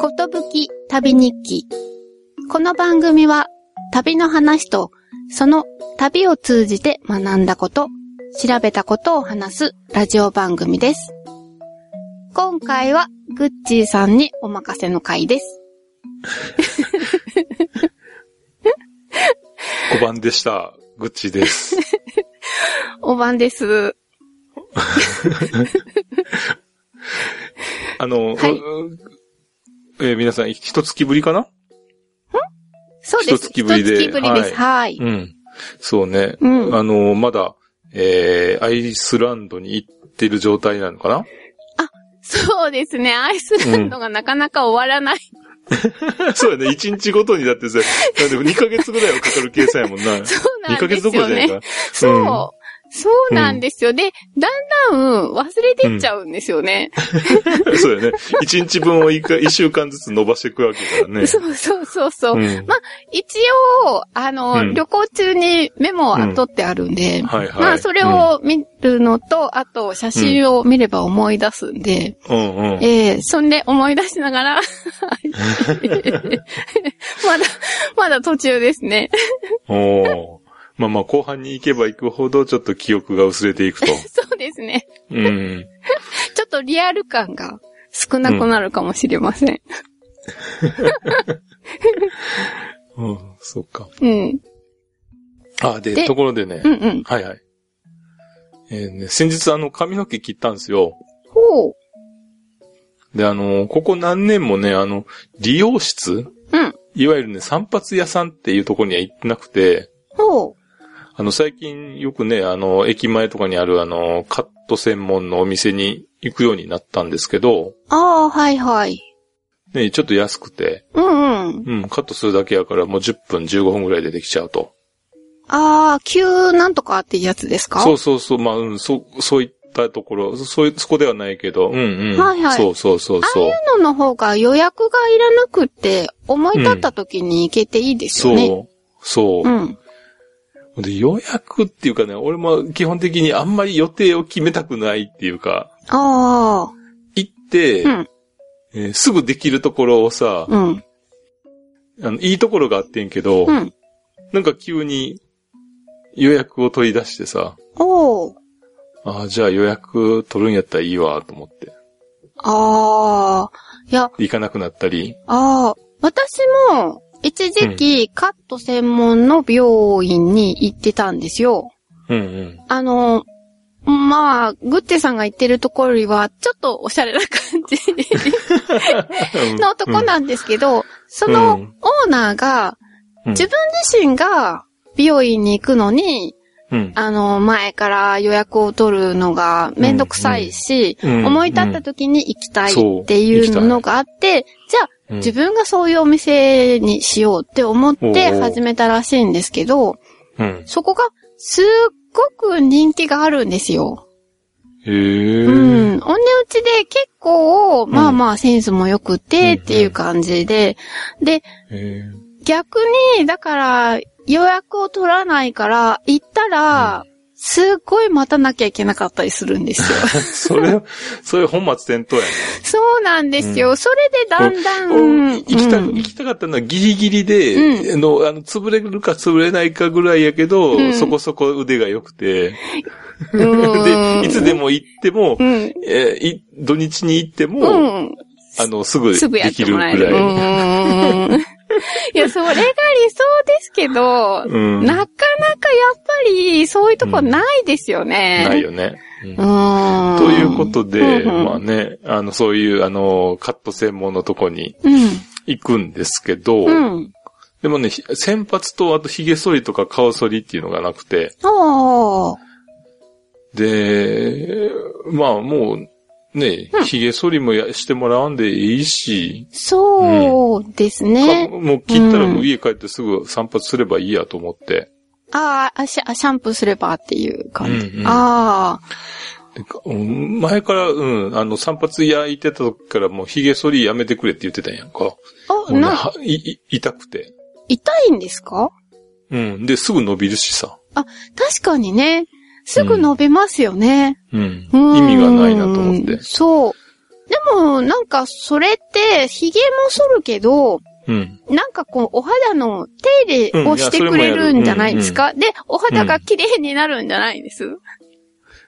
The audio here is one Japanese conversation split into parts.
ことぶき旅日記。この番組は旅の話とその旅を通じて学んだこと、調べたことを話すラジオ番組です。今回はグッチーさんにお任せの回です。5番でした。グッチです。お番です。あの、はいえー皆さん、一月ぶりかな？そうです。一月ぶりで一月ぶりです。はい。うん。そうね。うんあの、まだ、えー、アイスランドに行ってる状態なのかな？そうですね。アイスランドがなかなか終わらない。そうやね。1日ごとにだってさ、だって2ヶ月ぐらいはかかる計算やもんな。そうな2ヶ月んですよね。どころじゃないか。そう。うんそうなんですよ。で、だんだん忘れてっちゃうんですよね。そうやね。1日分を 1, 週間ずつ伸ばしていくわけからね。そうそうそうそう。うんまあ、一応、あの、うん旅行中にメモは取ってあるんで、はいはい。まあ、それを見るのと、あと、写真を見れば思い出すんで、うん、うんえそんで思い出しながら、まだ、まだ途中ですね。おーまあまあ、後半に行けば行くほど、ちょっと記憶が薄れていくと。そうですね。うん。ちょっとリアル感が少なくなるかもしれません。うん、そうか。うん。あ、で、でところでね。うんうん。はいはい。えーね、先日あの、髪の毛切ったんですよ。ほう。で、あの、ここ何年もね、あの、理容室？うん。いわゆるね、散髪屋さんっていうところには行ってなくて、ほう。あの、最近よくね、あの、駅前とかにあるあの、カット専門のお店に行くようになったんですけど、ああ、はいはい。ね、ちょっと安くて、うんうん。うん、カットするだけやからもう10分15分ぐらいでできちゃうと。ああ、急なんとかっていうやつですか？そうそうそう、まあ、うん、そ、そういったところ、そういう、そこではないけど、うんうん。はいはいそうそうそうそう。のの方が予約がいらなくって、思い立った時に行けていいですよね。そう。そうう。ん。で、予約っていうかね、俺も基本的にあんまり予定を決めたくないっていうか、あ行って、うんえーすぐできるところをさ、あ、うん。あの、いいところがあってんけど、うん。なんか急に予約を取り出してさ、おー。ああ、じゃあ予約取るんやったらいいわ、と思って。ああ、いや、行かなくなったり。ああ、私も、一時期、カット専門の病院に行ってたんですよ。うんうん。あの、まあ、グッテさんが言ってるところよりは、ちょっとおしゃれな感じ のとこなんですけど、そのうんオーナーが、うん。自分自身が美容院に行くのに、うん。あの、前から予約を取るのがめんどくさいし、うん。思い立った時に行きたいそうっていうのがあって、じゃあ、うん自分がそういうお店にしようって思って始めたらしいんですけど、うん。そこがすっごく人気があるんですよ。へえ。うん。お値打ちで結構、まあまあセンスも良くてっていう感じで、で、へ逆に、だから、予約を取らないから、行ったら、すっごい待たなきゃいけなかったりするんですよ。え。それ、それ本末転倒やね。そうなんですよ。それでだんだん、俺行きた、うん行きたかったのはギリギリで、うあの、あの、潰れるか潰れないかぐらいやけど、うんそこそこ腕が良くて、うんで、いつでも行っても、うん。えーい土日に行っても、うん。あの、すぐすぐやできるぐらい。ん。いや、それが理想ですけど、うん。なかなかやっぱり、そういうとこないですよね。ないよね。うんうん。ということで、うんうんまあね、あの、そういう、あの、カット専門のとこにうん。行くんですけど、うん。でもね、ひ先発とあと髭剃りとか顔剃りっていうのがなくて。で、まあもう、ね、うん髭剃りもやしてもらわんでいいし、そうですね。かもう切ったらもう家帰ってすぐ散髪すればいいやと思って。あーあシャ、シャンプーすればっていう感じ。うんうんああ。前から、うん、あの、散髪屋行ってた時からもう髭剃りやめてくれって言ってたんやんか。もあ、うねな、はいい痛くて。痛いんですか？うん。で、すぐ伸びるしさ。確かにね。すぐ伸びますよね。うん。うん意味がないなと思って。そう。でも、なんか、それって、髭も剃るけど、うん。なんかこう、お肌の手入れをしてくれるんじゃないですか、で、お肌が綺麗になるんじゃないです？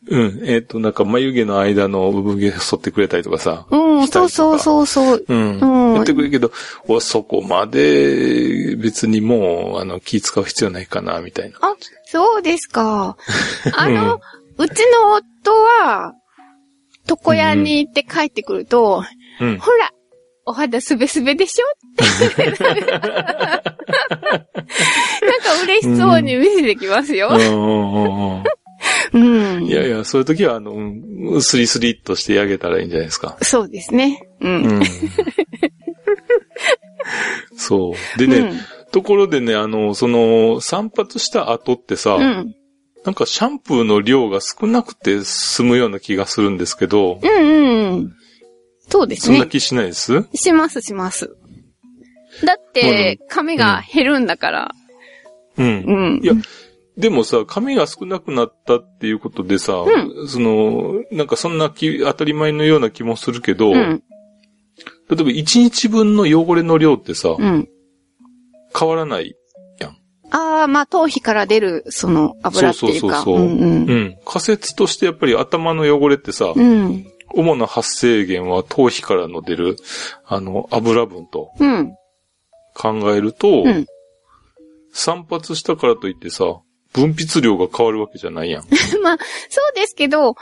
うん。えっ、と、なんか眉毛の間の部分毛剃ってくれたりとかさ。うん、そうそうそうそう。うん。うんやってくれるけど、おそこまで別にもう、あの、気使う必要ないかな、みたいな。あ、そうですか。あの、うちの夫は、床屋に行って帰ってくると、うん。ほら、お肌すべすべでしょって。なんか嬉しそうに見せてきますよ。うんうんうんうんうん。いやいや、そういう時は、あの、うんスリスリっとしてあげたらいいんじゃないですか。そうですね。うん。うん。そう。でね、ところでね、あの、その、散髪した後ってさ、うん。うん。なんかシャンプーの量が少なくて済むような気がするんですけど、うんうん。そうですね。そんな気しないです？しますします。だって、髪が減るんだから。うん。うん。いや、でもさ、髪が少なくなったっていうことでさ、うその、なんかそんな気当たり前のような気もするけど、うん。例えば1日分の汚れの量ってさ、うん。変わらない。ああ、まあ、頭皮から出る、その、油っていうか。そうそうそうそううんうんうん。仮説としてやっぱり頭の汚れってさ、うん。主な発生源は頭皮からの出る、あの、油分とうん。考えると、うん散髪したからといってさ、分泌量が変わるわけじゃないやん。まあ、そうですけど、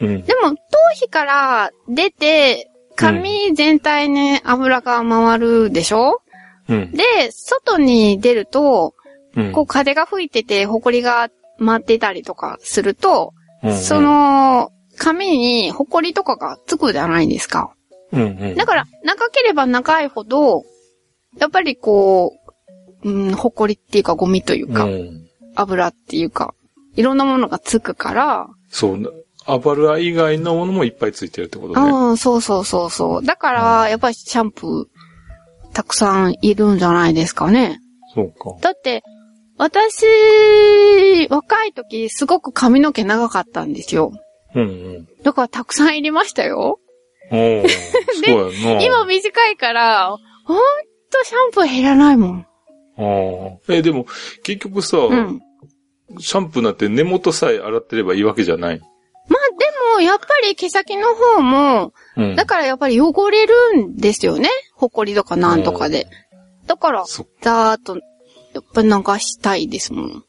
うん。でも、頭皮から出て、髪全体に油が回るでしょ、うん。で、外に出ると、うん。こう風が吹いてて、埃が舞ってたりとかすると、うんうんそ、の、髪に埃とかがつくじゃないですか。うんうん。だから、長ければ長いほど、やっぱりこう、うん、埃っていうかゴミというか、うん。油っていうか、いろんなものがつくから、そう、油以外のものもいっぱいついてるってことね。うん、そうそうそうそう。だから、やっぱりシャンプー、たくさんいるんじゃないですかね。そうか。だって、私、若い時、すごく髪の毛長かったんですよ。うんうん。だからたくさんいりましたよ。おー そうやな。今短いから、ほんとシャンプー減らないもん。あーえ、でも、結局さ、うん。シャンプーなんて根元さえ洗ってればいいわけじゃない。まあでも、やっぱり毛先の方も、うん。だからやっぱり汚れるんですよね。ほこりとかなんとかで。だから、そ、ざーっと、やっぱ流したいですもん。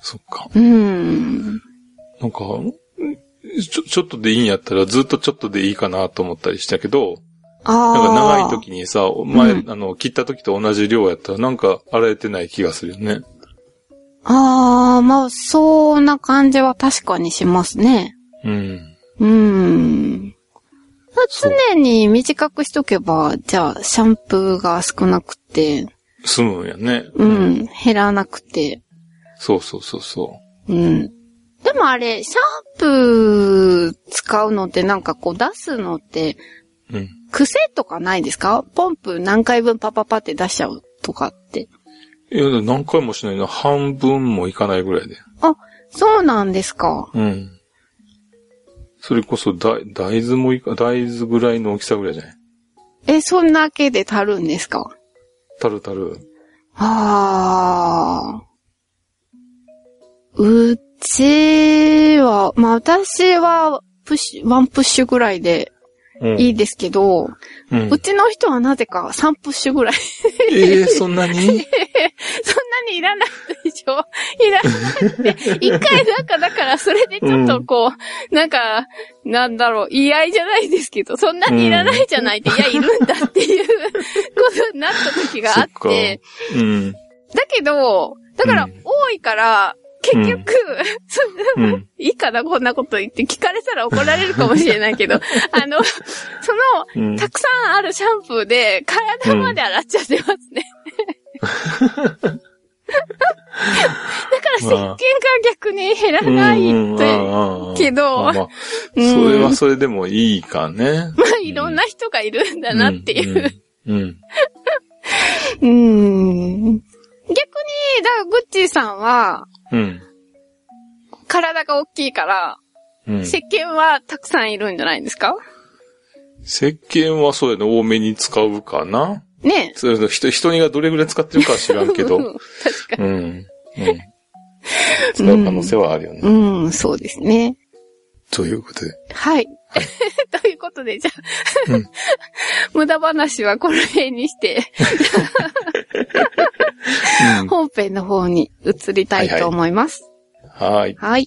そっか。うーん。なんか、ちょ、ちょっとでいいんやったらずっとちょっとでいいかなと思ったりしたけど、あなんかあ。長い時にさ、前、うんあの、切った時と同じ量やったらなんか洗えてない気がするよね。ああ、まあ、そんな感じは確かにしますね。うん。うーん。常に短くしとけば、じゃあ、シャンプーが少なくて、済むんやね。うん、減らなくて、そうそうそうそうん。でもあれ、シャンプー使うのってなんかこう出すのって、う。うん。癖とかないですか？ポンプ何回分パパパって出しちゃうとかって。いや、何回もしないな。半分もいかないぐらいで。あ、そうなんですか。うん。それこそ大、大豆もいか、大豆ぐらいの大きさぐらいじゃない？え、そんだけで足るんですか？タルタル。ああ。うちは、まあ私は、プッシュ、ワンプッシュぐらいでうん。いいですけど、うん。うちの人はなぜか3プッシュぐらい。ええそんなに？そんなにいらないでしょ？いらない。って。一回なんか、だからそれでちょっとこう、なんか、なんだろう、言い合いじゃないですけど、そんなにいらないじゃないって、いや、いるんだっていうことになった時があって、うん。だけど、だからうん、多いから、結局、そうん。いいかな、こんなこと言って聞かれたら怒られるかもしれないけど、あの、そうんの、たくさんあるシャンプーで、体まで洗っちゃってますね。だから、石鹸が逆に減らないって、けどそれはそれでもいいかね。まあ、いろんな人がいるんだなっていう。うん。うん。うん。逆に、だから、グッチーさんは、うん。体が大きいから、うん。石鹸はたくさんいるんじゃないですか？石鹸はそうやね、多めに使うかな。ねそれ人、人にがどれぐらい使ってるかは知らんけど。確かうん。うん。使う可能性はあるよね。に。うん、そうですね。ということで。はい。ということで、じゃあ、うん 無駄話はこの辺にして、うん。本編の方に移りたいと思います。はい。はい。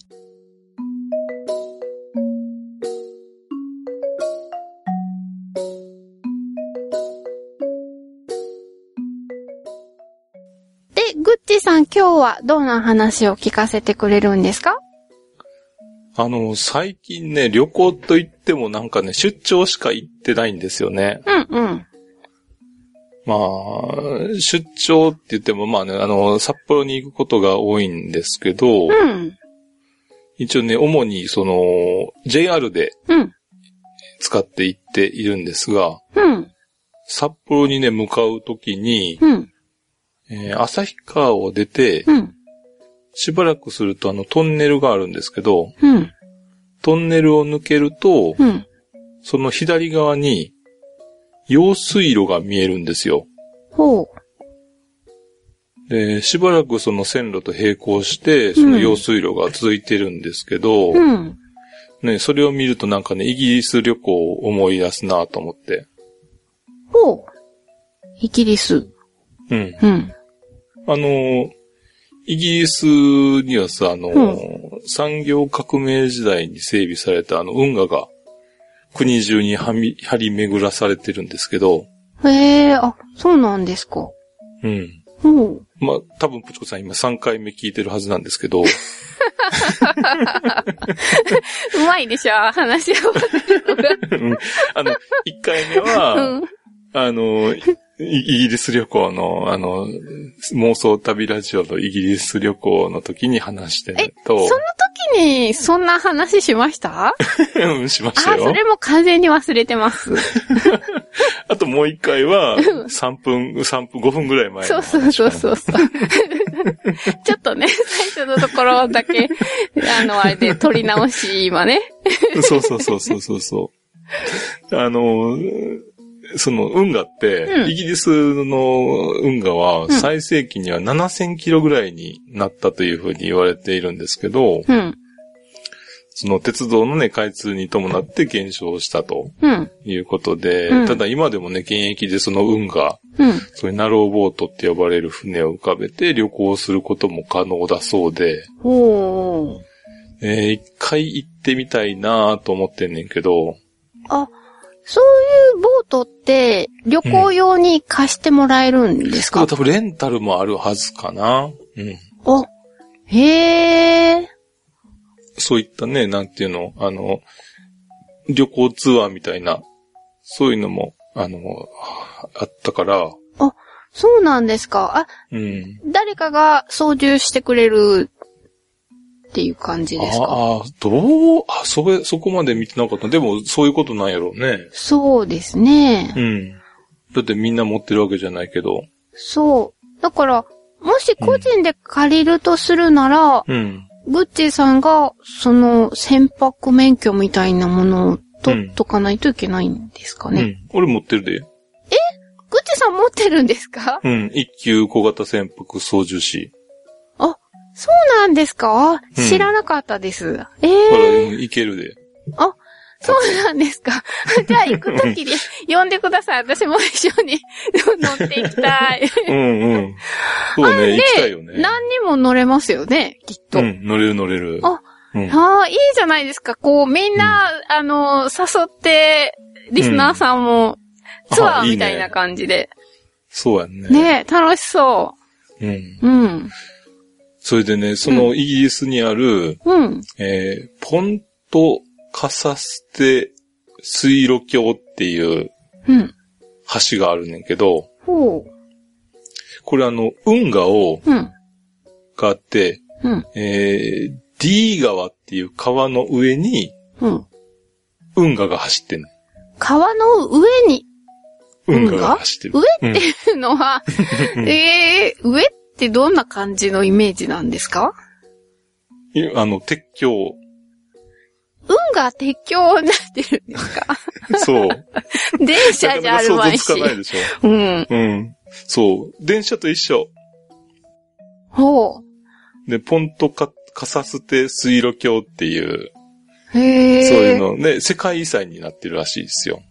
で、グッチさん今日はどんな話を聞かせてくれるんですか？あの、最近ね、旅行と言ってもなんかね、出張しか行ってないんですよね。うんうん。まあ、出張って言ってもまあね、あの、札幌に行くことが多いんですけど、うん。一応ね、主にその、JR でうん。使って行っているんですが、うん。札幌にね、向かうときに、うん。えー旭川を出て、うん。しばらくするとあのトンネルがあるんですけど、うん。トンネルを抜けると、うん。その左側に、用水路が見えるんですよ。ほう。で、しばらくその線路と並行して、その用水路が続いてるんですけど、うん。ね、それを見るとなんかね、イギリス旅行を思い出すなと思って。ほう。イギリス。うん。うん。あの、イギリスにはさ、あの、う産業革命時代に整備されたあの運河が国中にはみ張り巡らされてるんですけど、へえ、あ、そうなんですか。うん。ほう。まあ、多分、プチコさん今3回目聞いてるはずなんですけど、うまいでしょ話を。うんあの、1回目は、うん。あの、イイギリス旅行の、あの、妄想旅ラジオのイギリス旅行の時に話してえると、その時に、そんな話しました？うんしましたあ、そよ。れも完全に忘れてます。あともう一回は、3分、3分、5分ぐらい前のそうそうそうそうそう。ちょっとね、最初のところだけ、あの、あれで撮り直し、今ね。そうそうそうそうそうそう。あの、その運河って、うんイギリスの運河はん最盛期には7000キロぐらいになったというふうに言われているんですけど、うん。その鉄道のね、開通に伴って減少したとうん。いうことで、うんただ今でもね、現役でその運河、うん。そういうナローボートって呼ばれる船を浮かべて旅行することも可能だそうで。えー一回行ってみたいなと思ってんねんけど、あ、そういうボートって、旅行用に貸してもらえるんですか、多分レンタルもあるはずかな。うん。あ、へー。そういったね、なんていうの、あの、旅行ツアーみたいな、そういうのも、あの、あったから、そうなんですかあ、うん。誰かが操縦してくれるっていう感じですか？ああ、どう、あ、それ、そこまで見てなかった。でも、そういうことなんやろうね。そうですね。うん。だってみんな持ってるわけじゃないけど。そう。だから、もし個人で借りるとするなら、うん。グッチーさんが、その、船舶免許みたいなものを取っとかないといけないんですかね？うん。俺持ってるで。グッチーさん持ってるんですか？うん。一級小型船舶操縦士。そうなんですか？うん知らなかったです。ええー、いけるで。あ、そうなんですか？じゃあ行くときに呼んでください。私も一緒に 乗っていきたい。うんうん。そうね、行きたいよね。何にも乗れますよね、きっと。うん、乗れる乗れる。あうん。ああ、いいじゃないですか。こう、みんな、あの、誘って、リスナーさんも、ツアーみたいな感じで。そうやんね。ね楽しそうん。う。うん。それでね、そのイギリスにある、うん。えー、ポントカサステ水路橋っていううん。橋があるねんけど、ほこれあの、運河を、う。うん。があって、うん。えー、D 川っていう川の上にうん。運河が走ってんの。川の上に、運河が走ってる。上っていうのは、え えー、上ってどんな感じのイメージなんですか？いあの、鉄橋。運が鉄橋になってるんですか？そう。電車じゃあるまいしなか想像つ。かないでしょ。うん。うん。そう。電車と一緒。ほで、ポントカカサステ水路橋っていう、う。へえ。そういうのね、世界遺産になってるらしいですよ。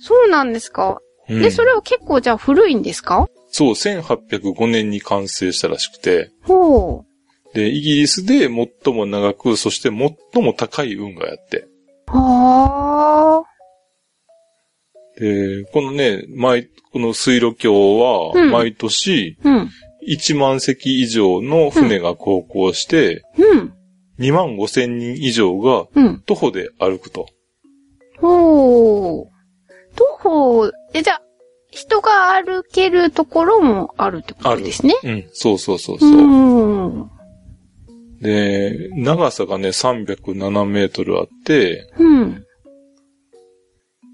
そうなんですか。うんで、それは結構じゃあ古いんですか？そう、1805年に完成したらしくて、ほで、イギリスで最も長く、そして最も高い運河やって。う。はあ。で、このね、毎、この水路橋は、うん毎年うん。1万隻以上の船が航行して、うん。2万5千人以上がうん。徒歩で歩くと。ほう。徒歩、え、じゃあ、人が歩けるところもあるってことですね。うん、そうそうそうそうう。ん。で、長さがね、307メートルあって、うん。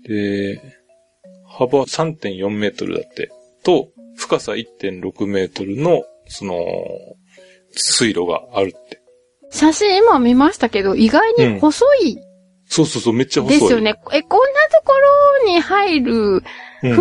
で、幅3.4メートルだって、と、深さ1.6メートルの、その、水路があるって。写真今見ましたけど、意外に細いそうそうそう、めっちゃ細い。ですよね。え、こんなところに入るうん。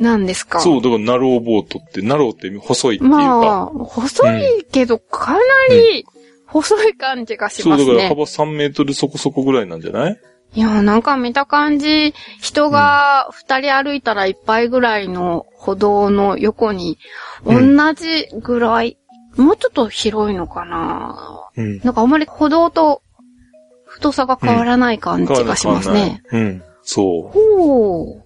船なんですか、そう、だから、ナローボートって、ナローって細いっていうか、まあ、細いけど、かなり細い感じがしそう、ますね。だから幅3メートルそこそこぐらいなんじゃない？いや、なんか見た感じ、人が二人歩いたらいっぱいぐらいの歩道の横に、同うんじぐらい、もうちょっと広いのかな？うん。なんかあんまり歩道と太さが変わらない感じがしますね。うん。そう。ほう。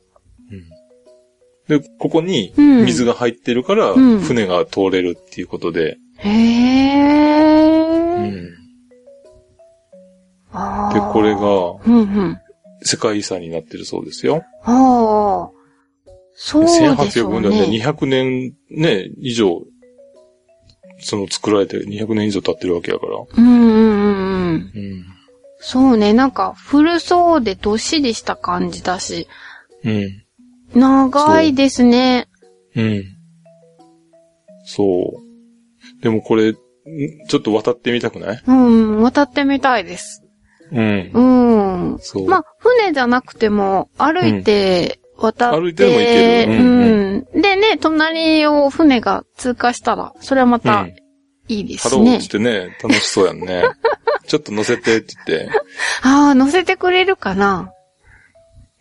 で、ここにうん水が入ってるから、うん船が通れるっていうことで、へー。うん。あーで、これが。世界遺産になってるそうですよ。ああ。そうでしょう1805年でね。200年ね、以上、その作られて200年以上経ってるわけやから。うんうんうんうん。うん。そうね、なんか古そうでどっしりした感じだし、うん。長いですね。うん。そう。でもこれ、んちょっと渡ってみたくない？うん、渡ってみたいです。うん。うん。そう。まあ、船じゃなくても、歩いて渡って、歩いても行けるうんうん。でね、隣を船が通過したら、それはまたうんいいでハローすね。ってね、楽しそうやんね。ちょっと乗せてって言って。ああ、乗せてくれるかな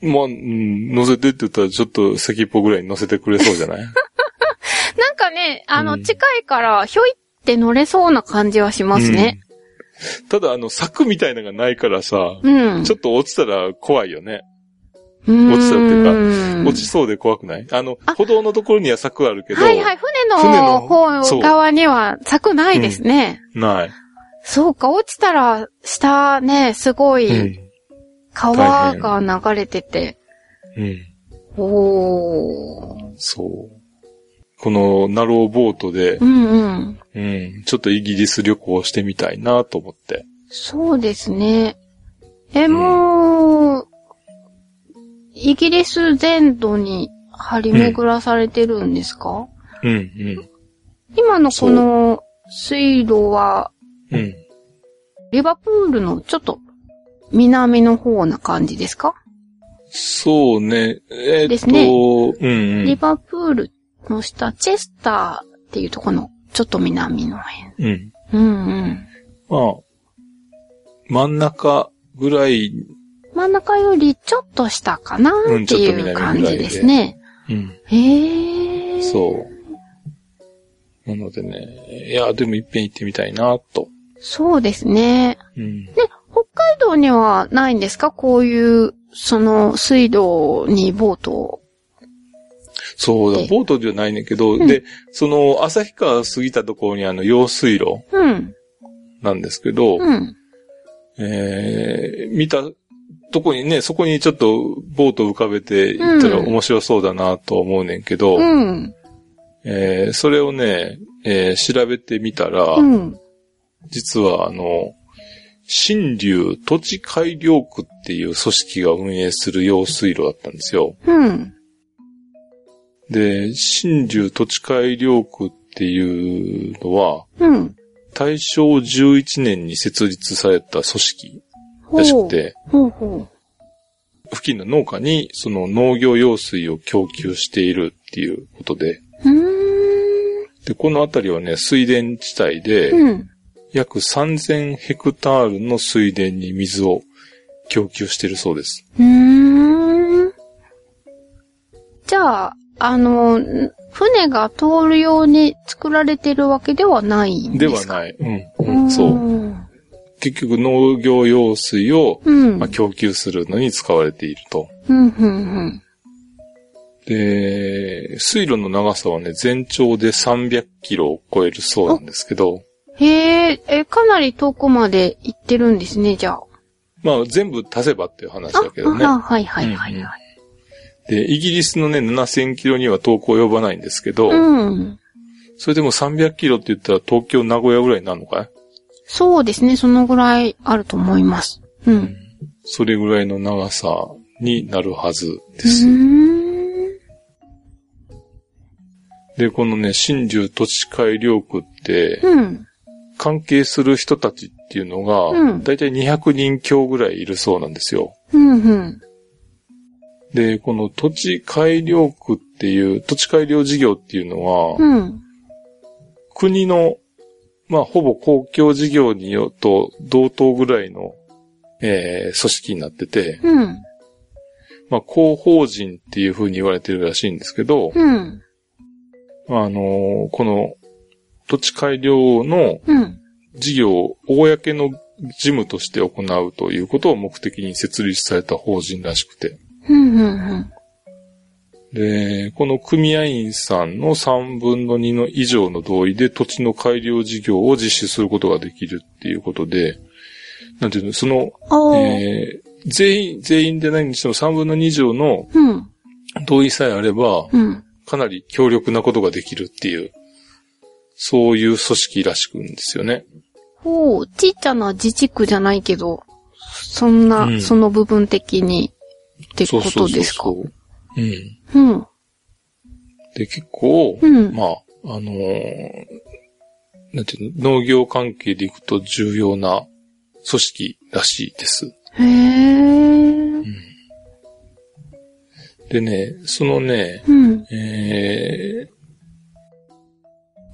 まあ、うん、乗せてって言ったらちょっと先っぽぐらいに乗せてくれそうじゃない？なんかね、あの、うん近いから、ひょいって乗れそうな感じはしますね。うんただ、あの、柵みたいなのがないからさ、うん。ちょっと落ちたら怖いよね。落落ちたっていうかか落ちそうで怖くない？あのあ、歩道のところには柵あるけど、はいはい、船船のの方側には柵ないですね。ない。そうか、落ちたら、下ね、すごういん。川が流れてて。うん。おー。そう。この、ナローボートでう、んうん。うん、ちょっとイギリス旅行してみたいなと思って。そうですね。え、もう、イギリス全土に張り巡らされてるんですか、うん、うん、今のこの水路は、うん。リバプールのちょっと南の方な感じですか、そうね。えーっと、ですねうん、うん。リバプールの下、チェスターっていうところのちょっと南の辺。うん。うんうん。まあ、真ん中ぐらい、真ん中よりちょっと下かなうんっていう感じですね。うん。へえ。そう。なのでね、いや、でも一遍行ってみたいなと。そうですね。うん。で、北海道にはないんですか？こういう、その、水道にボートを。そうだで、ボートではないねんけど、うんで、その、旭川過ぎたところにあの、用水路うん。なんですけど、うん。えー、見たとこにね、そこにちょっとボート浮かべて行ったらうん面白そうだなと思うねんけど、うん。えーそれをね、えー調べてみたら、うん。実はあの、新流土地改良区っていう組織が運営する用水路だったんですよ。うん。で、新流土地改良区っていうのは、うん。大正11年に設立された組織らしくて、ほうほ付近の農家にその農業用水を供給しているっていうことで。で、この辺りはね、水田地帯で、うん。約3000ヘクタールの水田に水を供給しているそうです。うーん。じゃあ、あの、船が通るように作られてるわけではないんでですか？はない。うん、うん、そう。うん。結局農業用水を、うん。まあ、供給するのに使われていると。うん、うん、で、水路の長さはね、全長で300キロを超えるそうなんですけど、へえ、え、かなり遠くまで行ってるんですね、じゃあ。まあ全部足せばっていう話だけどね。あ、はいはいはいはい。で、イギリスのね、7000キロには遠く及ばないんですけど、うん。それでも300キロって言ったら東京、名古屋ぐらいになるのかい？そうですね、そのぐらいあると思います。うん。それぐらいの長さになるはずでうす。で、このね、新州土地改良区って、うん。関係する人たちっていうのが、うんだいたい200人強ぐらいいるそうなんですよ。うん、うん。で、この土地改良区っていう、土地改良事業っていうのは、うん。国の、まあ、ほぼ公共事業によと同等ぐらいの、えー組織になってて、うん。まあ、公法人っていう風に言われてるらしいんですけど、うん。あのーこの土地改良のうん。事業を公の事務として行うということを目的に設立された法人らしくて。うん。うん。で、この組合員さんの3分の2の以上の同意で土地の改良事業を実施することができるっていうことで、なんていうの、その。えー全員、全員でないにしても3分の2以上のうん。同意さえあれば、うん。かなり強力なことができるっていう、そういう組織らしくんですよね。ほう、ちっちゃな自治区じゃないけど、そんな、うんその部分的にってことですか？そう。うん。うん。で、結構、うん。まあ、あのーなんていうの、農業関係でいくと重要な組織らしいです。へー。でね、そのね、うん。えー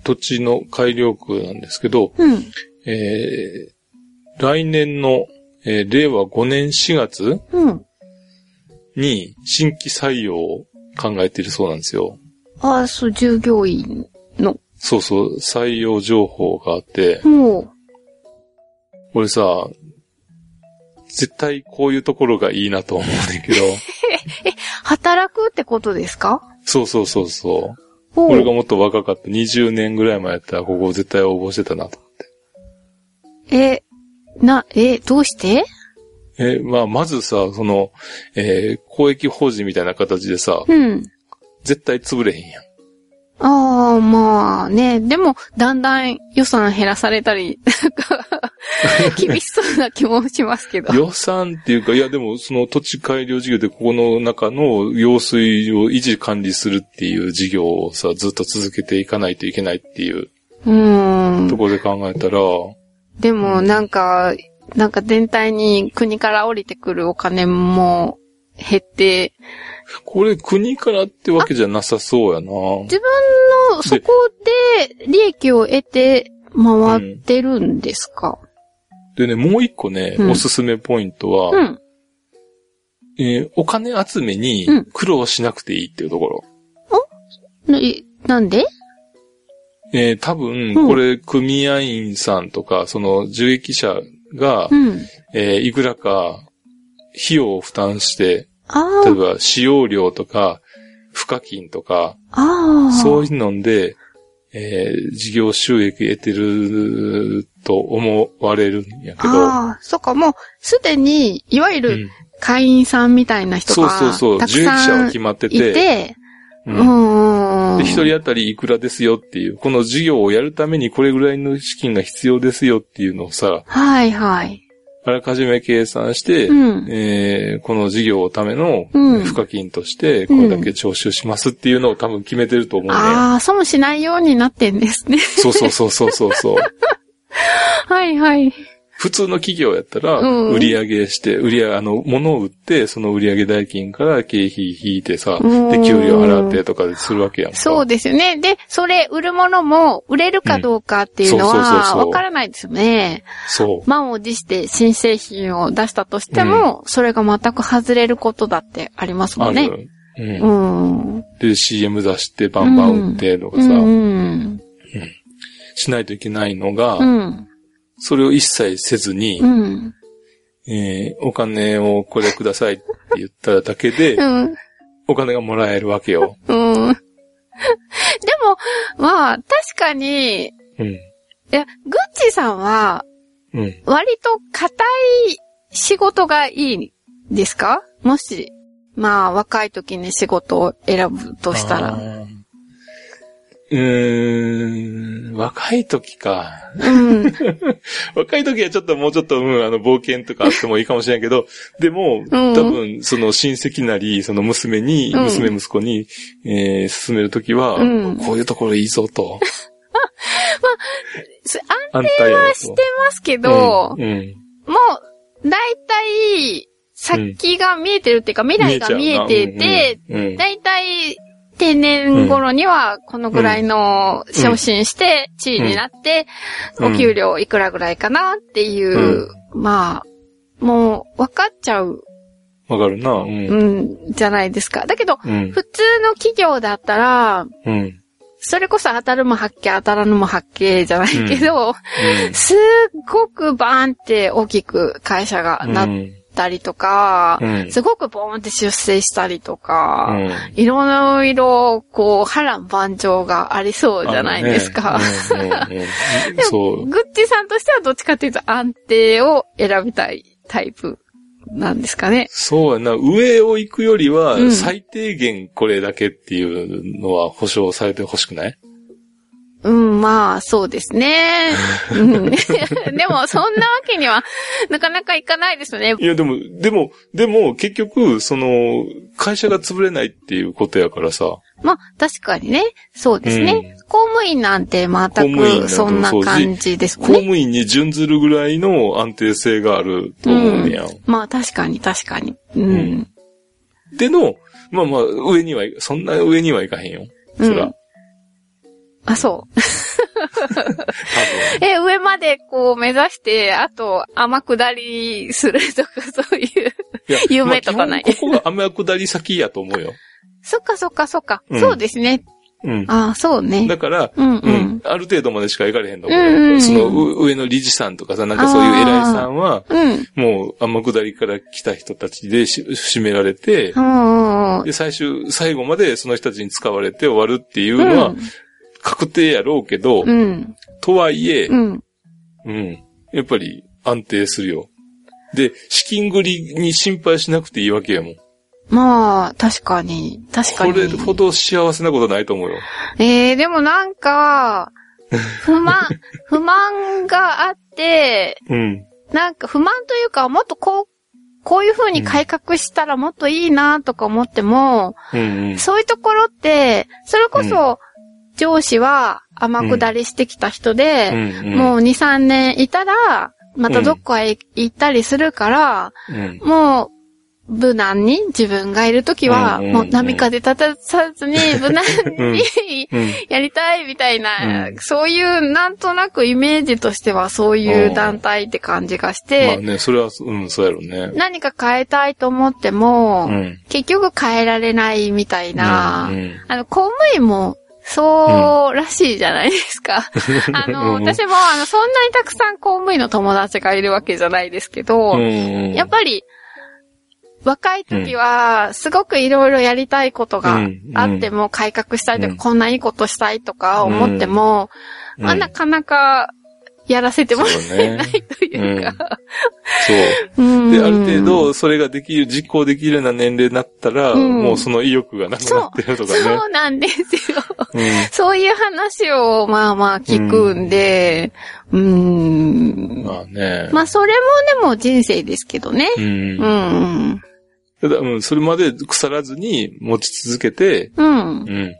土地の改良区なんですけど、うん。えー来年の、えー令和5年4月うん。に新規採用を考えているそうなんですよ。あ、そう、従業員の。そうそう、採用情報があって、もう、俺さ、絶対こういうところがいいなと思うんだけど、働くってことですか？そうそうそうそう。俺がもっと若かった20年ぐらい前やったらここ絶対応募してたなと思って。え、な、え、どうして？え、まあ、まずさ、その、えー公益法人みたいな形でさ、うん。絶対潰れへんやん。ああ、まあね。でも、だんだん予算減らされたり、厳しそうな気もしますけど。予算っていうか、いやでもその土地改良事業でここの中の用水を維持管理するっていう事業をさ、ずっと続けていかないといけないっていううーん。ところで考えたら、でも、なんか、なんか全体に国から降りてくるお金も減って、これ国からってわけじゃなさそうやな。自分のそこで利益を得て回ってるんですか、でね、もう一個ね、うん。おすすめポイントは、うん、えーお金集めにうん。苦労しなくていいっていうところ。な、えなんで？えー多分、うん。これ、組合員さんとか、その、受益者が、うん。えーいくらか、費用を負担して、あ例えば、使用料とか、賦課金とか。そういうので、えー事業収益得てると思われるんやけど、ああ、そっか、もう、すでに、いわゆるうん。会員さんみたいな人そうが、そうそう、たく受益者は決まっていて、て、ううんん。で、一人当たりいくらですよっていう、この事業をやるためにこれぐらいの資金が必要ですよっていうのをさ、はいはい。あらかじめ計算して、うん。えーこの事業のためのうん賦課金として、これだけ徴収しますっていうのを多分決めてると思うね。ああ、損しないようになってんですね。そうそうそうそうそうそう。はいはい。普通の企業やったら、うん売り上げして、売り上げ、あの、物を売って、その売り上げ代金から経費引いてさ、うんで、給料払ってとかするわけやんか。そうですよね。で、それ、売るものも、売れるかどうかっていうのは、わからないですよね。そう。満を持して新製品を出したとしても、それが全く外れることだってありますもんね。ある。うん。うん。で、CM 出してバンバン売ってとかさ、うん。しないといけないのが、うん。それを一切せずに、うん。えーお金をこれくださいって言っただけで、うん。お金がもらえるわけよ。うん。でも、まあ、確かに、いうん。や、グッチさんは、うん。割と硬い仕事がいいんですか？もし、まあ、若い時に仕事を選ぶとしたあら。ーうーん、若い時か。うん。若い時はちょっともうちょっと、うん、あの、冒険とかあってもいいかもしれんけど、でも、うん多分、その親戚なり、その娘に、うん娘息子に、えー進める時は、うんこういうところいいぞと。す安泰や安定はしてますけど、うん。うんもう、だいたい、先が見えてるっていうか、未来が見えてて、だいたい定年頃にはこのぐらいの昇進して、地位になって、うんお給料いくらぐらいかなっていう、まあ、もう分かっちゃう、わかるな。うん。うん、じゃないですか。だけど、うん。普通の企業だったら、うん。それこそ当たるも発見、当たらぬも発見じゃないけど、すっごくバーンって大きく会社がうん。なったりとか、うんすごくボーンって出世したりとか、うんいろいろ、こう、波乱万丈がありそうじゃないですか。ねで。もグッチさんとしてはどっちかっていうと安定を選びたいタイプなんですかね。そうやな。上を行くよりはう、ん最低限これだけっていうのは保証されてほしくない？うん、まあ、そうですね。うん、でも、そんなわけには、なかなかいかないですよね。いや、でも、でも、でも、結局、その、会社が潰れないっていうことやからさ。まあ、確かにね。そうですね。公務員なんて全公務員なんてくそんな感じですね。務員に準ずるぐらいの安定性があると思うねやん。まあ、確かに確かに。ううんん。での、まあまあ、上には、そんな上にはいかへんよ。そら。うんあ、そう。え、上までこう目指して、あと天下りするとかそういう。夢とかないまあここが雨下り先やと思うよ。そっかそっかそっか。うんそうですね。うん。あそうね。だから、うんううんん。ある程度までしか行かれへんと思うんうんうんそのう上の理事さんとかさ、なんかそういう偉いさんは、うん。もう天下りから来た人たちでし締められてう、んうん。で、最終、最後までその人たちに使われて終わるっていうのは確定やろうけど、うん。とはいえう、ん。うん。やっぱり安定するよ。で、資金繰りに心配しなくていいわけやもん。まあ、確かに。確かに。これほど幸せなことないと思うよ。ええでもなんか、不満、不満があって、うん。なんか不満というか、もっとこう、こういう風に改革したらもっといいなとか思っても、うんうん。そういうところって、それこそ、上司は天下りしてきた人で、うん。もう2、3年いたら、またどっかへ行ったりするから、うん。もう、無難に自分がいるときは、もう波風立たさずに無難にうん。やりたいみたいな、うん。そういうなんとなくイメージとしてはそういう団体って感じがして、まあね、それは、うん、そうやろうね。何か変えたいと思っても、うん。結局変えられないみたいな、うん。うん。あの、公務員も、そうらしいじゃないですか。あの、うん。私も、あの、そんなにたくさん公務員の友達がいるわけじゃないですけど、うん。やっぱり、若い時は、すごくいろいろやりたいことがあっても、改革したいとか、うん。こんないいことしたいとか思っても、うん。まあ、なかなか、やらせてもらえないというか。そう。うんで、ある程度、それができる、実行できるような年齢になったら、うんもうその意欲がなくなってるとかね。そうなんですよ。うんそういう話を、まあまあ聞くんで、うーん。まあね。まあそれもでも人生ですけどね。うんう。ん。ただ、うん、それまで腐らずに持ち続けて、うん。うん。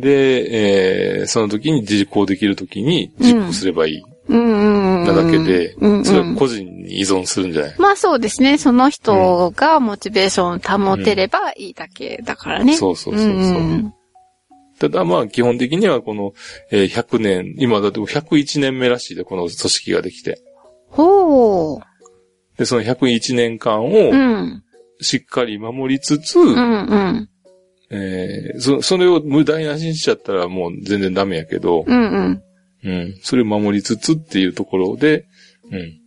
で、えー、その時に実行できる時に実行すればいい。うん。うん。うん。なだけで、うんうんそれは個人に依存するんじゃない、まあそうですね。その人がモチベーションを保てればいいだけだからね。そうそうそうそう。んただまあ基本的にはこの、えー100年、今だって101年目らしいで、この組織ができて。ほう。で、その101年間うをん。しっかり守りつつ、うんうん。えーそ、それを無駄にしちゃったらもう全然ダメやけど、うんうん。うん。それを守りつつっていうところで、うん。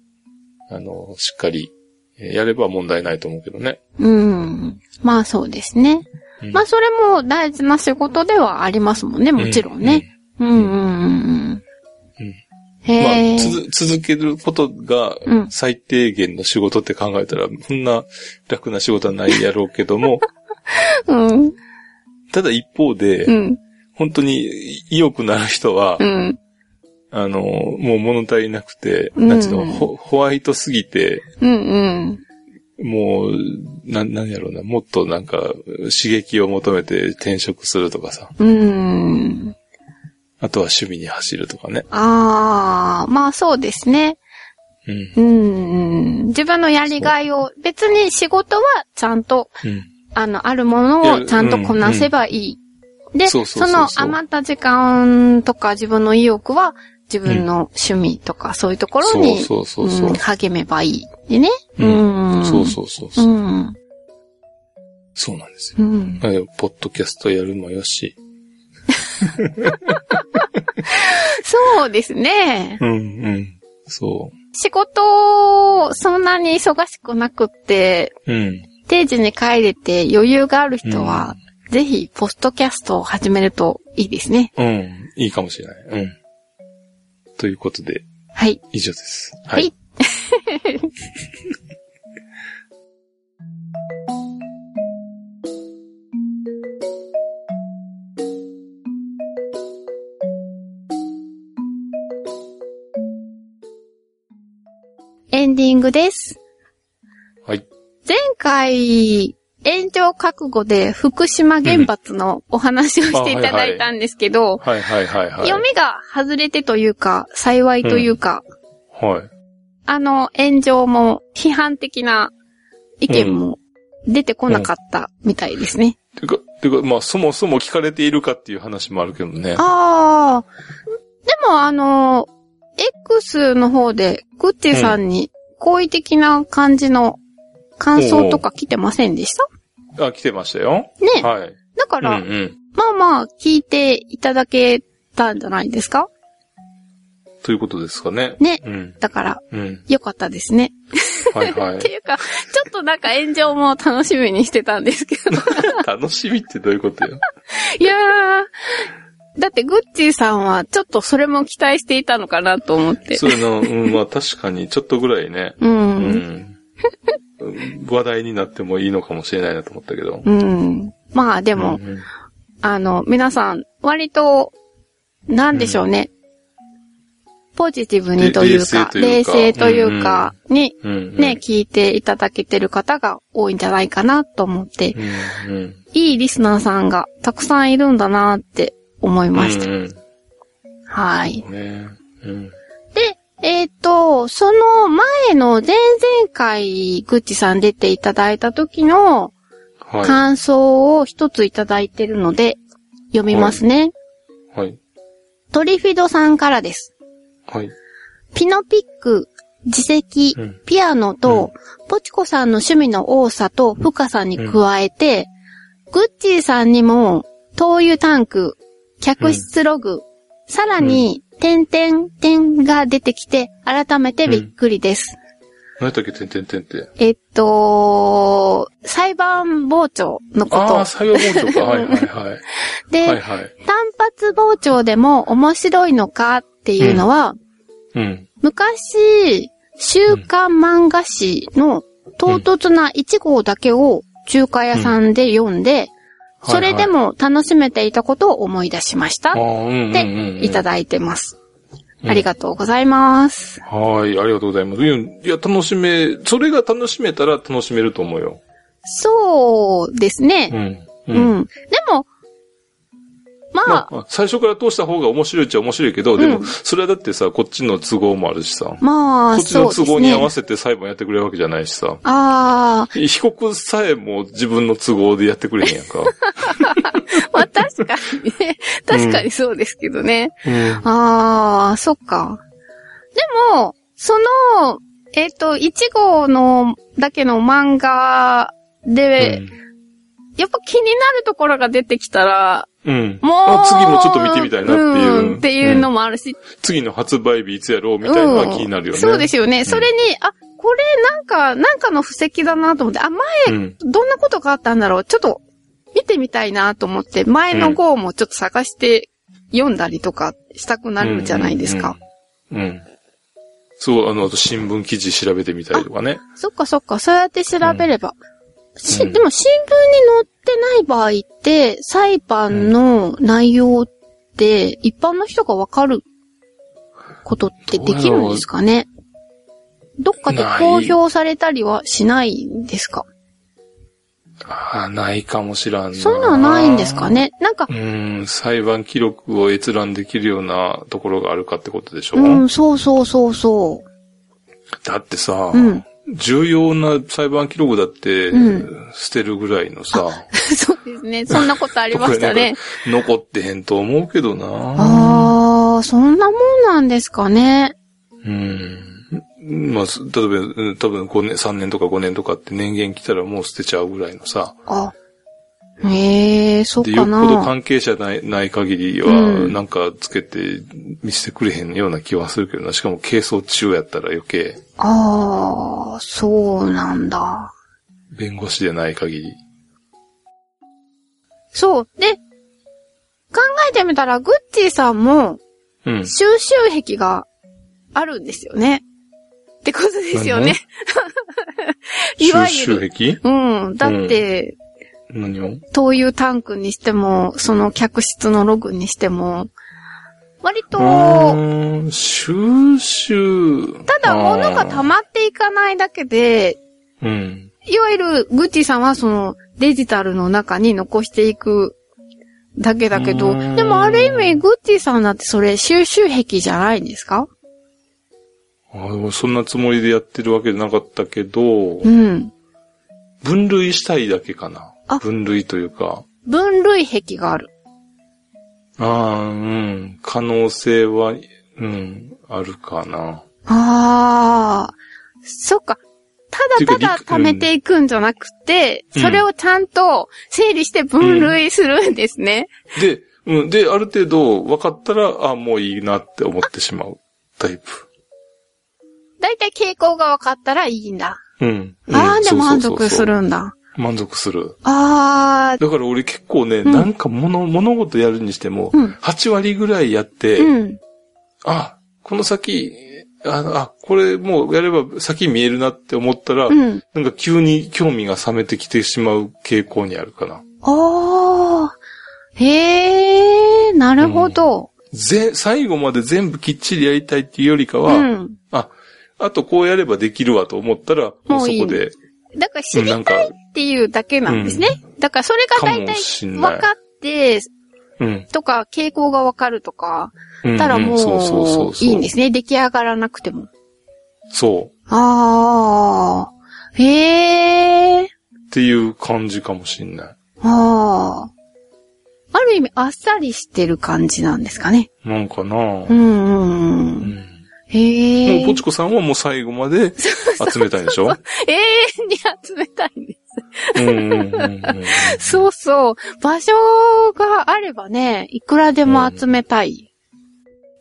あの、しっかり、えーやれば問題ないと思うけどね。うん。まあそうですね。うんまあそれも大事な仕事ではありますもんね、もちろんね。うんうんうんうん。まあえ。、つづ続けることがうん最低限の仕事って考えたら、そんな楽な仕事はないやろうけども、うん。ただ一方で、うん。本当に意欲なる人は、うん。あの、もう物足りなくて、うんなんちゅうの、ホホワイトすぎて、うんうん。もう、な、なんやろうな、もっとなんか、刺激を求めて転職するとかさ、うん。あとは趣味に走るとかね。ああ、まあそうですね。うん。うん。自分のやりがいを、別に仕事はちゃんと、うん。あの、あるものをちゃんとこなせばいい。で、その余った時間とか自分の意欲は自分の趣味とかそういうところに、そうそうそうそううん励めばいい。でね。ううん。そうそうそうそうう。ん。そうなんですよ。うん。ポッドキャストやるもよし。そうですね。うん、うん。そ仕事、そんなに忙しくなくって、う。うん。定時に帰れて余裕がある人は、ぜひ、ポストキャストを始めるといいですね。うん。いいかもしれない。うん。ということで、はい。以上です。ははいい。エンディングです。はい。前回、炎上覚悟で福島原発のお話をしていただいたんですけど、はいはいはいはい。読みが外れてというか、幸いというか、はい。あの炎上も批判的な意見も出てこなかったみたいですね。てか、てか、まあ、そもそも聞かれているかっていう話もあるけどね。ああ。でもあの、X の方で、グッチーさんに好意的な感じの感想とか来てませんでした？あ、来てましたよ。ね。はい。うんうだから、ん。まあまあ、聞いていただけたんじゃないですか？ということですかね。ね。うん。だから、うん。よかったですね。はいは ってい。いうか、ちょっとなんか炎上も楽しみにしてたんですけど。楽しみってどういうことよ？いやー、だってグッチーさんはちょっとそれも期待していたのかなと思って。そういうの、うん、まあ確かにちょっとぐらいね。う。うんん。話題になってもいいのかもしれないなと思ったけど。うん。まあででも、あの、皆さん、割と、なんでしょうね。ポジティブにというか、れ冷冷静といいううか、に、うん、うん。ね、聞いていただけてる方が多いんじゃないかなと思って、うん、うん。いいリスナーさんがたくさんいるんだなって思いました。うん、はい。うん。ねうん。で、えっ、と、その前の前々回、ぐっちさん出ていただいた時のは感想を一ついただいてるので、読みますね。い。はい。トリフィドさんからです。はい。ピノピック、自責、うんピアノと、ポチコさんの趣味の多さと深さに加えて、グッチーさんにも、灯油タンク、客室ログ、さらに、点々点が出てきて、改めてびっくりです。何やったっけ、てんてんてんって。えっと、裁判傍聴のこああ、と。作業包丁か。はいはいはい。で、はいはい。単発傍聴でも面白いのかっていうのは、うん。昔、週刊漫画誌の唐突な1号だけを中華屋さんで読んで、それでも楽しめていたことを思い出しました。で、いただいてます。うんありがとうございます。はい、ありがとうございます。いや、いや楽しめ、それが楽しめたら楽しめると思うよ。そうですね。うん。うん。でも、まあ、まあ、最初から通した方が面白いっちゃ面白いけど、でも、それはだってさ、こっちの都合もあるしさ。まあ、こっちの都合に合わせせて裁判やってくれるわけじゃないしさ。ああ、被告さえも自分の都合でやってくれへんやんか。まあ確かにね。確かにそうですけどね。うん。ああ、そっか。でも、その、えっ、と、1号のだけの漫画で、やっぱ気になるところが出てきたら、うん。もう、あ次もちょっと見てみたいなっていう。んっていうのもあるし、次の発売日いつやろうみたいな気になるよね。そうですよね。それに、あ、これなんか、なんかの布石だなと思って、あ、前、うん。どんなことがあったんだろう？ちょっと、見てみたいなと思って、前の号もちょっと探して読んだりとかしたくなるじゃないですか。うん。うん。うんそう、あの、あと新聞記事調べてみたりとかね。そっかそっか、そうやって調べれば。しうんでも新聞に載ってない場合って、裁判の内容って、一般の人がわかることってできるんですかね？どっかで公表されたりはしないんですか？ああ、ないかもしらんな。そういうのはないんですかね？なんかう、ん、裁判記録を閲覧できるようなところがあるかってことでしょ、うん、そうそうそうそだってさ、う。うん。重要な裁判記録だって、うん捨てるぐらいのさ、そうですね。そんなことありましたね。残ってへんと思うけどな。ああ、そんなもんなんですかね。うん。まあ、す例えば、うん多分5年、3年とか5年とかって年限来たらもう捨てちゃうぐらいのさ。あ。へえ、そっで、よかっぽどな。関係者ないない限りは、うんなんかつけて見せてくれへんような気はするけどな。しかも係争中やったら余計、ああ、そうなんだ。弁護士でない限り。そう。で、考えてみたら、グッチーさんもうん。収集癖があるんですよね。ってことですよね。いわ収ゆる。集癖？うん。だって、何を？灯油タンクにしても、その客室のログにしても、割と、収集。ただ物が溜まっていかないだけで、うん。いわゆるグッチーさんはそのデジタルの中に残していくだけだけど、うんでもある意味グッチーさんだってそれ収集癖じゃないんですか？あそんなつもりでやってるわけじゃなかったけど、うん。分類したいだけかなあ。分類というか。分類癖がある。ああ、うん。可能性は、うん、あるかな。ああ、そっか。ただただ貯めていくんじゃなくて、うんそれをちゃんと整理して分類するんですね。で、うん、で、ある程度分かったら、あもういいなって思ってしまうタイプ。だいたい傾向が分かったらいいんだ。うん。ああ、うんで満足す。るんだ。満足する。ああ、だから俺結構ね、んなんか物、物事やるにしても、うん8割ぐらいやって、うん。あ、この先、あ、あ、これもうやれば先見えるなって思ったら、うん。なんか急に興味が冷めてきてしまう傾向にあるかな。ああ、へえ、なるほど。ぜ、最後まで全部きっちりやりたいっていうよりかうは、ん。あ、あとこうやればできるわと思ったら、もうそうこで、だから知りたいっていうだけなんですね。だからそれが大体分かって、うん。とか傾向が分かるとか、うんたらもういいんですね。出来上がらなくても。そああ、へえ、う。っていう感じかもしんない。ああ。ある意味あっさりしてる感じなんですかね。なんかなうんうんう。うんん。へえ。もう、ポチコさんはもう最後まで集めたいんでしょ？永遠に集めたいんです。うんうんうんうん。そうそう。場所があればね、いくらでも集めたい。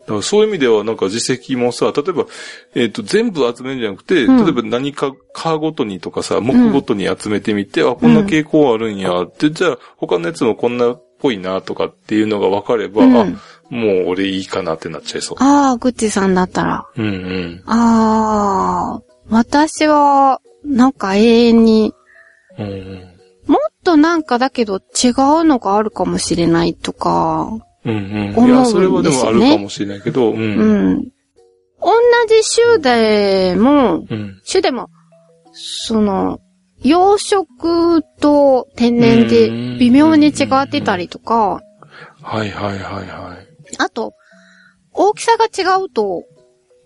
だからそういう意味では、なんか実績もさ、例えば、えっ、と、全部集めるんじゃなくて、うん例えば何か、カーごとにとかさ、目ごとに集めてみて、あ、こんな傾向あるんや、って、じゃあ、他のやつもこんなっぽいな、とかっていうのが分かれば、うんあ、もう俺いいかなってなっちゃいそう。ああ、グッチさんだったら。うんうん。ああ、私は、なんか永遠に、うんうん。もっとなんかだけど違うのがあるかもしれないとか、うんうん。いや、それはでもあるかもしれないけど、うん。ううん。ん。同じ種でも、うん。種でも、その、養殖と天然で微妙に違ってたりとか、はいはいはいはい。あと、大きさが違うと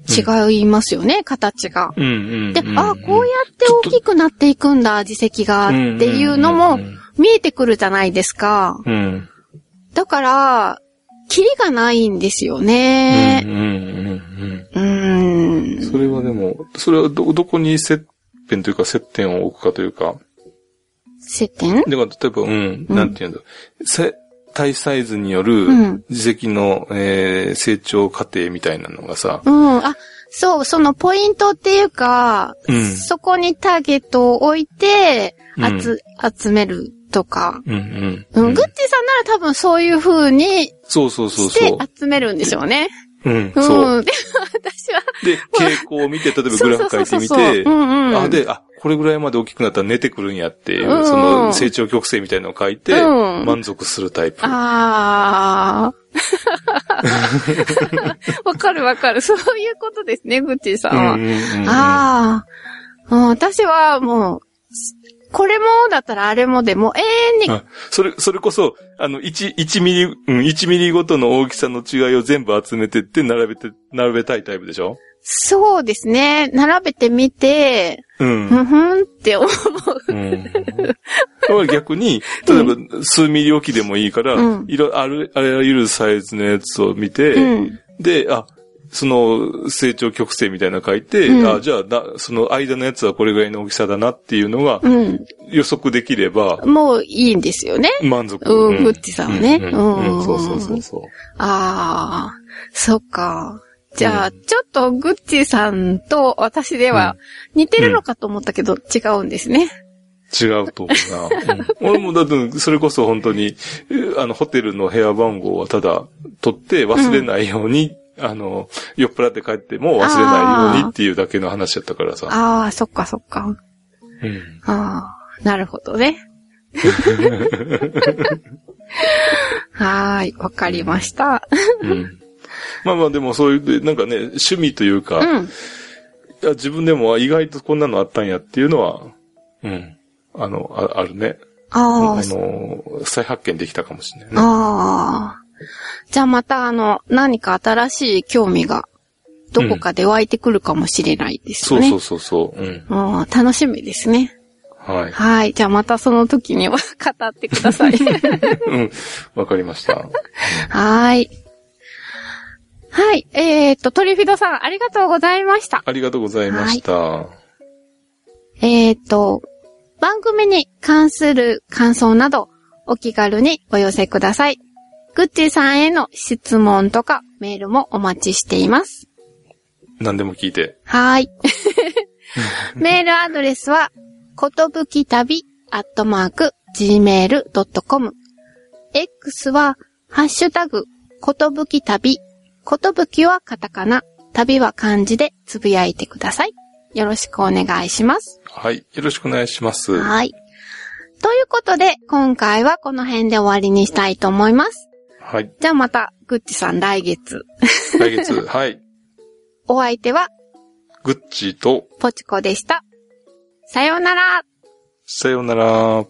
違いますよね、形が。うんうん。で、うんあ、こうやって大きくなっていくんだ、耳石が、っていうのも見えてくるじゃないですか。うん。だから、キリがないんですようんね。うんうん。それはでも、それはど、どこに接点というか接点を置くかというか、接点？だから例えば、うん、うんなんていうんだ、せ体サイズによるうん耳石の、えー成長過程みたいなのがさ、うん。あ、そう、そのポイントっていうか、うんそこにターゲットを置いて、うん集、集めるとか。うんうん。うん、グッチさんなら多分そういう風にそうそうそうしてそう。集めるんでしょうね。うん、うん。そう。でも私は、で、傾向を見て、例えばグラフ書いてみて。あ、で、あ、これぐらいまで大きくなったら寝てくるんやっていう、うんその成長曲線みたいなのを書いて、うん満足するタイプ。あー。わかるわかる。そういうことですね、グッチーさんは。うんうんうんうんああ。私はもう、これもだったらあれもでもう永遠に、あそれ、それこそ、あの、1、1ミリ、うん、1ミリごとの大きさの違いを全部集めてって、並べて、並べたいタイプでしょ？そうですね、並べてみて、うん。ふんふんって思う。うん。逆に、例えば、数ミリ置きでもいいから、うんいろ、ある、あらゆるサイズのやつを見て、うん。で、あ、その成長曲線みたいなの書いて、うんあ、じゃあだ、その間のやつはこれぐらいの大きさだなっていうのがうん。予測できればもういいんですよね。満足。うんグッチさんはねうんうんうんうんそうそうそうそう。ああ、そっか。じゃあ、ちょっとグッチさんと私では似てるのかと思ったけど、違うんですね。違うと思うな。う ん俺もだって、それこそ本当に、えあの、ホテルの部屋番号はただ取って忘れないように、あの、酔っ払って帰っても忘れないようにっていうだけの話やったからさ。ああ、そっかそっか。うん。ああ、なるほどね。はーい、わかりました。うん。まあまあでもそういう、なんかね、趣味というか、いうん。や自分でも意外とこんなのあったんやっていうのは、うん。あの、ああるね。ああの、再発見できたかもしれないね。あ、ああ。じゃあまたあの、何か新しい興味が、どこかで湧いてくるかもしれないですね。そうそうそうそう。うん。うん楽しみですね。はい。はい。じゃあまたその時には 語ってください。うん。わかりました。はい。はい。えー、っと、トリフィドさん、ありがとうございました。ありがとうございました。えー、っと、番組に関する感想など、お気軽にお寄せください。グッチーさんへの質問とかメールもお待ちしています。何でも聞いて。はーい。メールアドレスは、ことぶき旅アットマーク gmail.com。X は、ハッシュタグ、ことぶき旅。ことぶきはカタカナ、旅は漢字でつぶやいてください。よろしくお願いします。はい。よろしくお願いします。はい。ということで、今回はこの辺で終わりにしたいと思います。はい。じゃあまた、グッチさん来月。来月、はい。お相手は、グッチと、ポチコでした。さようなら。さようなら。